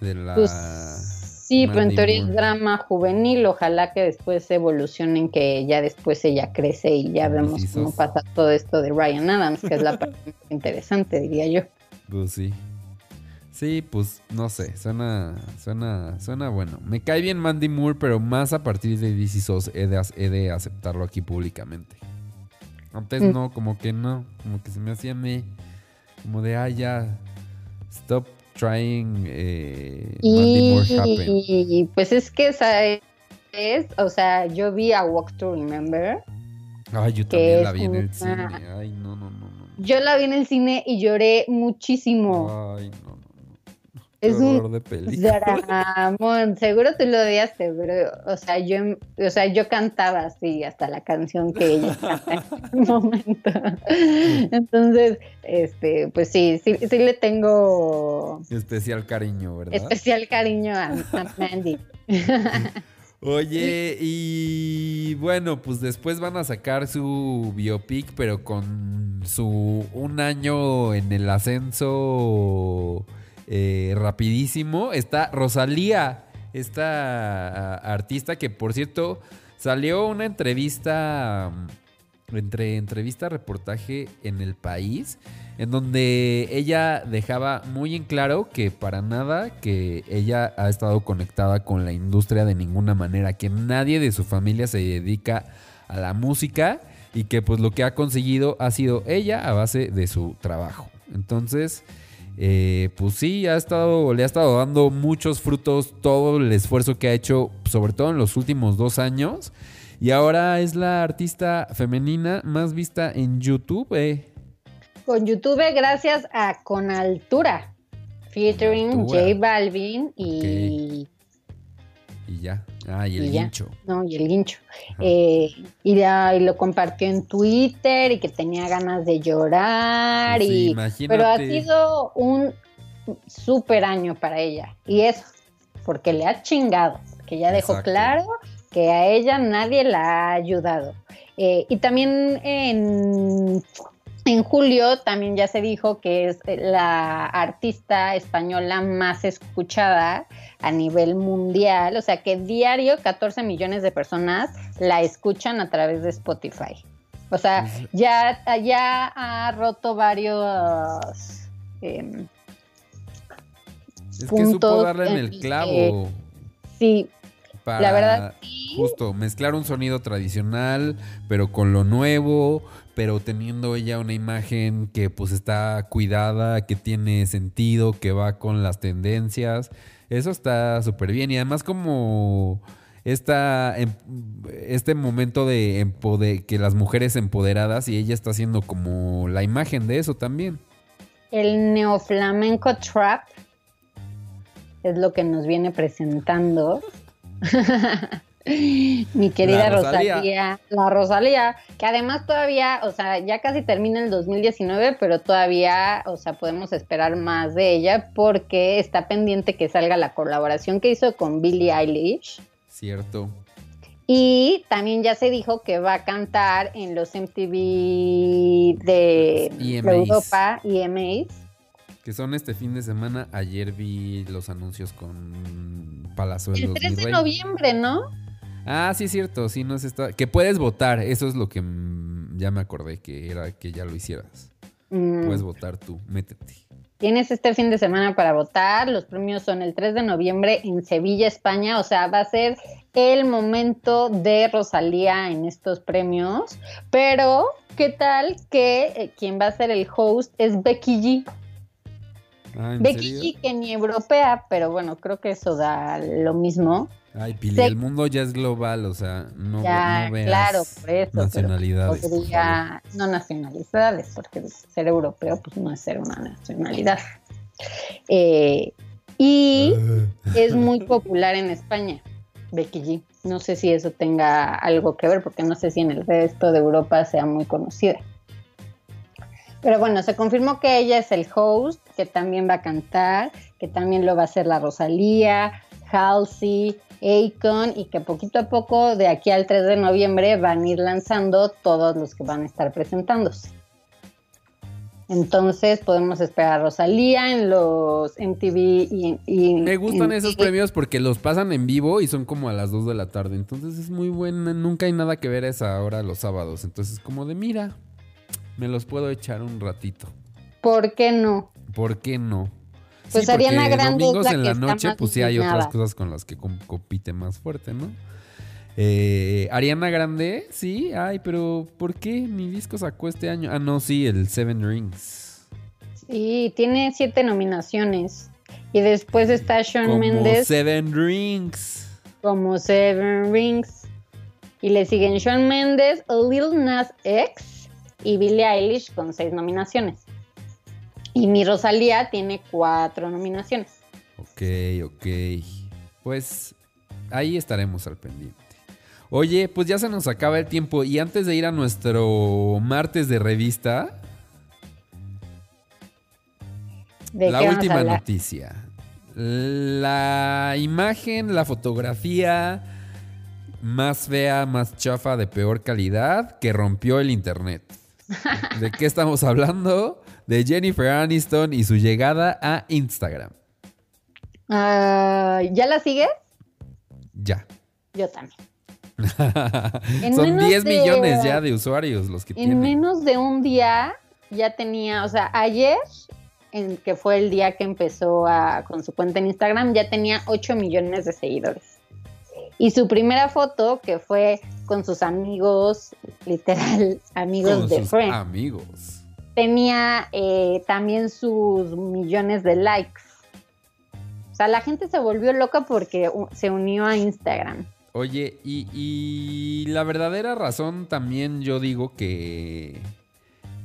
de la. Pues, Sí, pero en teoría es drama juvenil, ojalá que después evolucione en que ya después ella crece y ya vemos cómo pasa todo esto de Ryan Adams, que es la parte más interesante, diría yo. Pues sí. Sí, pues no sé, suena, suena, suena bueno. Me cae bien Mandy Moore, pero más a partir de DC SOS he de, ac- he de aceptarlo aquí públicamente. Antes Mm. no, como que no, como que se me hacía me, como de, ah, ya, stop trying eh, Mandy Moore happen. Y pues es que ¿sabes? o sea, yo vi a Walk to Remember. Ay, yo también la es vi en el una- cine. Ay, no, no, no, no. Yo la vi en el cine y lloré muchísimo. Ay, no. Es un de película. Dramón, seguro tú lo odiaste, pero, o sea, yo, o sea, yo cantaba así hasta la canción que ella canta en ese momento. Entonces, este, pues sí, sí, sí le tengo Especial cariño, ¿verdad? especial cariño a, a Mandy. Oye, y bueno, pues después van a sacar su biopic, pero con su un año en el ascenso eh, rapidísimo. Está Rosalía, esta ah, artista que por cierto salió una entrevista, mm, entre entrevista reportaje en el país, en donde ella dejaba muy en claro que para nada que ella ha estado conectada con la industria de ninguna manera, que nadie de su familia se dedica a la música y que pues lo que ha conseguido ha sido ella a base de su trabajo. Entonces, eh, pues sí, ha estado, le ha estado dando muchos frutos todo el esfuerzo que ha hecho, sobre todo en los últimos dos años. Y ahora es la artista femenina más vista en YouTube. eh. Con YouTube, gracias a Con Altura, featuring. J Balvin y, Y ya. Ah, y el Y ya. no, y el guincho. Eh, y, ya- y lo compartió en Twitter y que tenía ganas de llorar. Pues y, imagínate. pero ha sido un super año para ella. Y eso, porque le ha chingado. Que ya dejó Exacto. claro que a ella nadie la ha ayudado. Eh, y también en, en julio también ya se dijo que es la artista española más escuchada a nivel mundial. O sea que diario 14 millones de personas la escuchan a través de Spotify. O sea, ya, ya ha roto varios... em, es que supo puntos darle en el clavo. sí, Para la verdad sí. justo mezclar un sonido tradicional, pero con lo nuevo, pero teniendo ella una imagen que pues está cuidada, que tiene sentido, que va con las tendencias. Eso está súper bien. Y además como esta, em- este momento de que las mujeres empoderadas y ella está haciendo como la imagen de eso también. El neoflamenco trap es lo que nos viene presentando mi querida La Rosalía. Rosalía. la Rosalía, que además todavía, o sea, ya casi termina el 2019, pero todavía, o sea, podemos esperar más de ella porque está pendiente que salga la colaboración que hizo con Billie Eilish. Cierto. Y también ya se dijo que va a cantar en los MTV de EMAs. Europa y EMAs. Que son este fin de semana. Ayer vi los anuncios con Palazuelos. El mi 3 de noviembre, ¿no? Ah, sí, es cierto. Sí, no es esta. Que puedes votar. Eso es lo que mm, ya me acordé que era que ya lo hicieras. Mm, Puedes votar tú. Métete. Tienes este fin de semana para votar. Los premios son el 3 de noviembre en Sevilla, España. O sea, va a ser el momento de Rosalía en estos premios. Pero, ¿qué tal que eh, quien va a ser el host es Becky G? Ah, ¿en Becky? G, que ni europea, pero bueno, creo que eso da lo mismo. Ay, Pili, Se- el mundo ya es global. O sea, no, ya, no veas claro, por eso. pero nacionalidades. por podría, no nacionalidades, porque ser europeo pues no es ser una nacionalidad. Eh, y es muy popular en España, Becky G. No sé si eso tenga algo que ver, porque no sé si en el resto de Europa sea muy conocida. Pero bueno, se confirmó que ella es el host, que también va a cantar, que también lo va a hacer la Rosalía, Halsey, Akon, y que poquito a poco, de aquí al 3 de noviembre, van a ir lanzando todos los que van a estar presentándose. Entonces podemos esperar a Rosalía en los MTV y, y Me gustan esos premios porque los pasan en vivo y son como a las 2 de la tarde. Entonces es muy buena. Nunca hay nada que ver a esa hora los sábados. Entonces como de mira, me los puedo echar un ratito. ¿Por qué no? ¿Por qué no? Pues porque Ariana Grande es domingos la en la noche, pues sí hay otras cosas con las que com- compite más fuerte, ¿no? Eh, Ariana Grande, sí, ay, pero ¿por qué mi disco sacó este año? Ah, no, sí, el Seven Rings. Sí, tiene siete nominaciones. Y después está Shawn Como Mendes Seven Rings. como Seven Rings. Y le siguen Shawn Mendes, Lil Nas X y Billie Eilish con seis nominaciones. Y mi Rosalía tiene cuatro nominaciones. Ok, ok. Pues ahí estaremos al pendiente. Oye, pues ya se nos acaba el tiempo y antes de ir a nuestro martes de revista, ¿De la última noticia. La imagen, la fotografía más fea, más chafa, de peor calidad que rompió el internet. ¿De qué estamos hablando? De Jennifer Aniston y su llegada a Instagram. Ah, ¿Ya la sigues? Ya. Yo también. En Son menos 10 de- millones ya de usuarios los que En tienen. menos de un día ya tenía, o sea, ayer, en, que fue el día que empezó a- con su cuenta en Instagram, ya tenía 8 millones de seguidores. Y su primera foto, que fue con sus amigos, literal, amigos Con de sus Friends, amigos. tenía eh, también sus millones de likes. O sea, la gente se volvió loca porque se unió a Instagram. Oye, y, y la verdadera razón también yo digo que...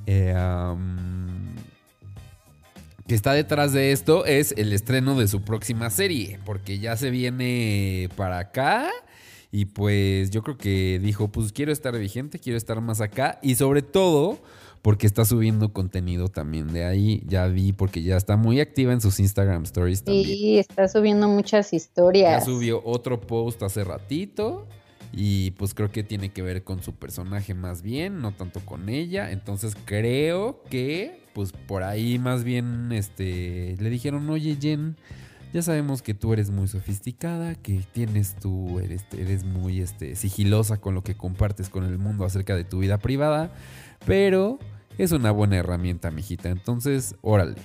eh, que está detrás de esto es el estreno de su próxima serie, porque ya se viene para acá y pues yo creo que dijo, pues quiero estar vigente, quiero estar más acá y sobre todo porque está subiendo contenido también de ahí, ya vi, porque ya está muy activa en sus Instagram Stories también. Y está subiendo muchas Ya historias. subió otro post hace ratito. Y pues creo que tiene que ver con su personaje más bien, no tanto con ella. Entonces creo que, pues por ahí más bien, este, le dijeron, oye Jen, ya sabemos que tú eres muy sofisticada, que tienes tú, eres, eres muy este, sigilosa con lo que compartes con el mundo acerca de tu vida privada, pero es una buena herramienta, mijita. Entonces, órale.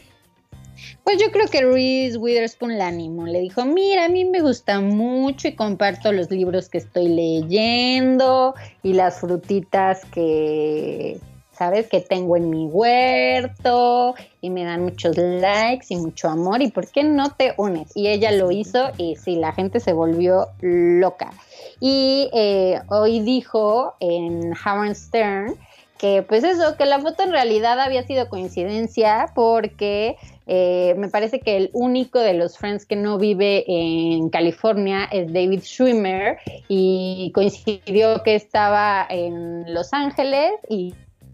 Pues yo creo que Reese Witherspoon la animó. Le dijo, mira, a mí me gusta mucho y comparto los libros que estoy leyendo y las frutitas que, ¿sabes? Que tengo en mi huerto y me dan muchos likes y mucho amor. ¿Y por qué no te unes? Y ella lo hizo y sí, la gente se volvió loca. Y eh, hoy dijo en Howard Stern que pues eso, que la foto en realidad había sido coincidencia porque eh, me parece que el único de los Friends que no vive en California es David Schwimmer y coincidió que estaba en Los Ángeles y,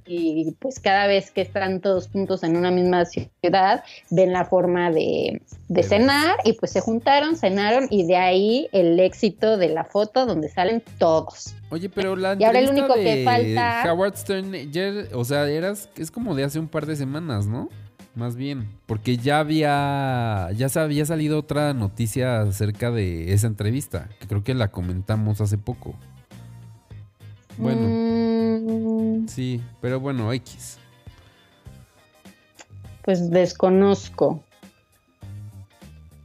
y, pues cada vez que están todos juntos en una misma ciudad ven la forma de, de cenar y pues se juntaron, cenaron y de ahí el éxito de la foto donde salen todos. Oye, pero la Y ahora el único que de falta- Howard Stern, o sea, eras, es como de hace un par de semanas, ¿no? Más bien, porque ya había, ya se había salido otra noticia acerca de esa entrevista, que creo que la comentamos hace poco. Bueno, Mm, sí, pero bueno, X. pues desconozco.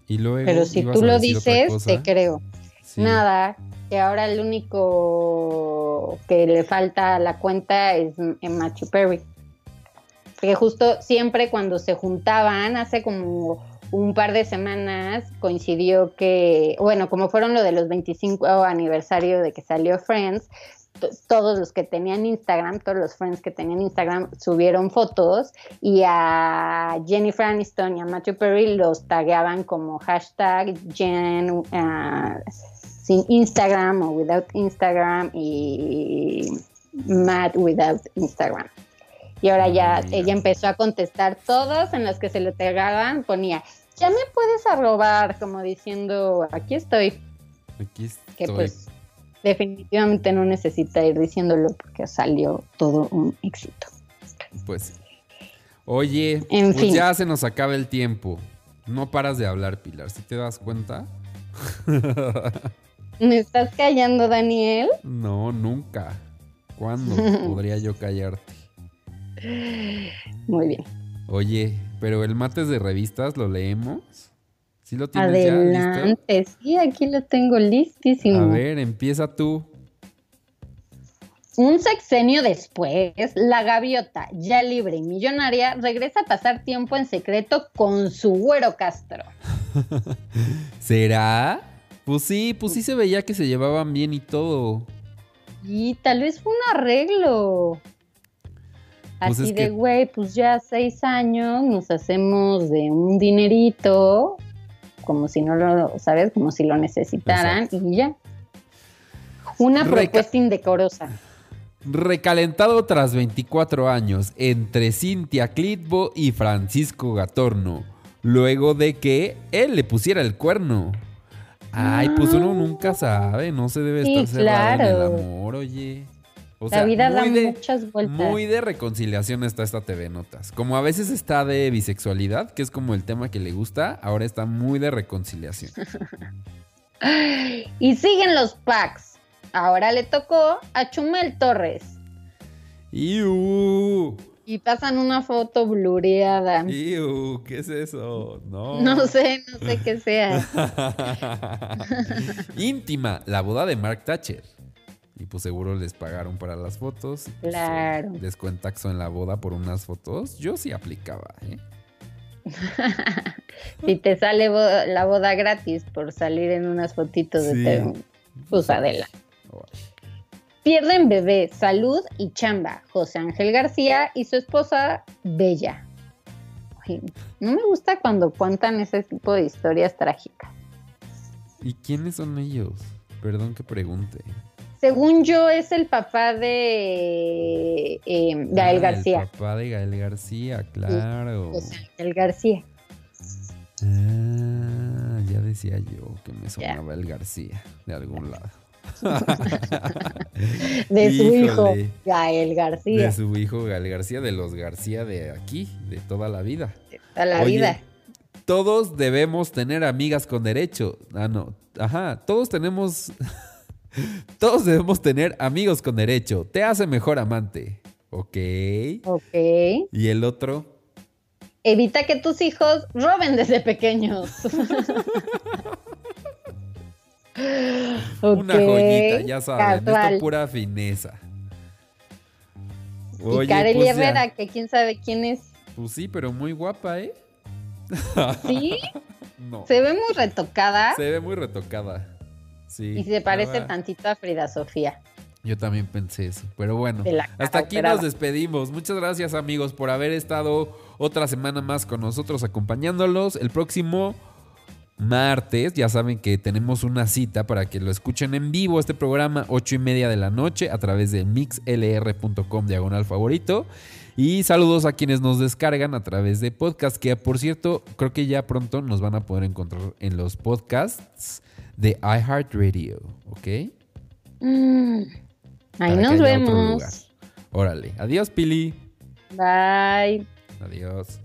Y luego Pero si tú lo dices, te creo. Sí. Nada, que ahora el único que le falta a la cuenta es M- Matthew Perry. Porque justo siempre cuando se juntaban, hace como un par de semanas, coincidió que, bueno, como fueron lo de los 25 aniversario de que salió Friends, todos los que tenían Instagram, todos los friends que tenían Instagram subieron fotos y a Jennifer Aniston y a Matthew Perry los tagueaban como hashtag Jen ah, sin Instagram o without Instagram y Matt without Instagram. Y ahora ya Ah, ella empezó a contestar todos en los que se le tagaban, ponía, ya me puedes arrobar, como diciendo, aquí estoy, Aquí que estoy. pues definitivamente no necesita ir diciéndolo porque salió todo un éxito. Pues. Oye, En pues fin. ya se nos acaba el tiempo. No paras de hablar, Pilar. ¿Sí te das cuenta? ¿Me estás callando, Daniel? No, nunca. ¿Cuándo podría yo callarte? Muy bien. Oye, pero el mates de revistas lo leemos. ¿Sí lo tienes ya listo? Adelante, sí, aquí lo tengo listísimo. A ver, empieza tú. Un sexenio después, la gaviota, ya libre y millonaria, regresa a pasar tiempo en secreto con su güero Castro. ¿Será? Pues sí, pues sí se veía que se llevaban bien y todo. Y tal vez fue un arreglo. Pues Así de, que- güey, pues ya seis años nos hacemos de un dinerito, como si no lo, ¿sabes? Como si lo necesitaran y ya. Una Reca- propuesta indecorosa. Recalentado tras 24 años entre Cintia Clitbo y Francisco Gatorno, luego de que él le pusiera el cuerno. Ay, pues uno nunca sabe, no se debe Sí, estar cerrado en el claro. amor, oye. O la vida da de, muchas vueltas. muy de reconciliación está esta TV Notas. Como a veces está de bisexualidad, que es como el tema que le gusta, ahora está muy de reconciliación. Y siguen los packs. Ahora le tocó a Chumel Torres. ¡Iu! Y pasan una foto blureada. ¡Iu! ¿Qué es eso? No. No sé, no sé qué sea. Íntima, la boda de Mark Thatcher. Y pues seguro les pagaron para las fotos. pues, Claro. eh, Descuentaxo en la boda por unas fotos. Yo sí aplicaba, ¿eh? Si te sale la boda gratis por salir en unas fotitos de. TV, pues Adela. Ay. Pierden bebé, salud y chamba. José Ángel García y su esposa Bella. Ay, no me gusta cuando cuentan ese tipo de historias trágicas. ¿Y quiénes son ellos? Perdón que pregunte. Según yo, es el papá de eh, Gael Ah, García. El papá de Gael García, claro. José Ángel García. Ah, ya decía yo que me sonaba el García de algún lado. De su hijo. Gael García. De su hijo Gael García, de los García de aquí, de toda la vida. A la Oye, vida. Todos debemos tener amigas con derecho. Ah, no. Ajá, todos tenemos. todos debemos tener amigos con derecho. Te hace mejor amante. Ok. Ok. Y el otro. Evita que tus hijos roben desde pequeños. Una joyita, ya saben. Esto pura fineza. y Kareli pues ya. Herrera, que quién sabe quién es. Pues sí, pero muy guapa, ¿eh? Sí, No. se ve muy retocada Se ve muy retocada. Sí. y se parece tantito a Frida Sofía. Yo también pensé eso. Pero bueno, hasta aquí operada. nos despedimos. Muchas gracias amigos por haber estado otra semana más con nosotros acompañándolos. El próximo martes, ya saben que tenemos una cita para que lo escuchen en vivo este programa, ocho y media de la noche, a través de mixlr.com diagonal favorito. Y saludos a quienes nos descargan a través de podcast, que por cierto, creo que ya pronto nos van a poder encontrar en los podcasts de iHeartRadio, ¿ok? Mm, Ahí Para nos vemos. Órale. Adiós, Pili. Bye. Adiós.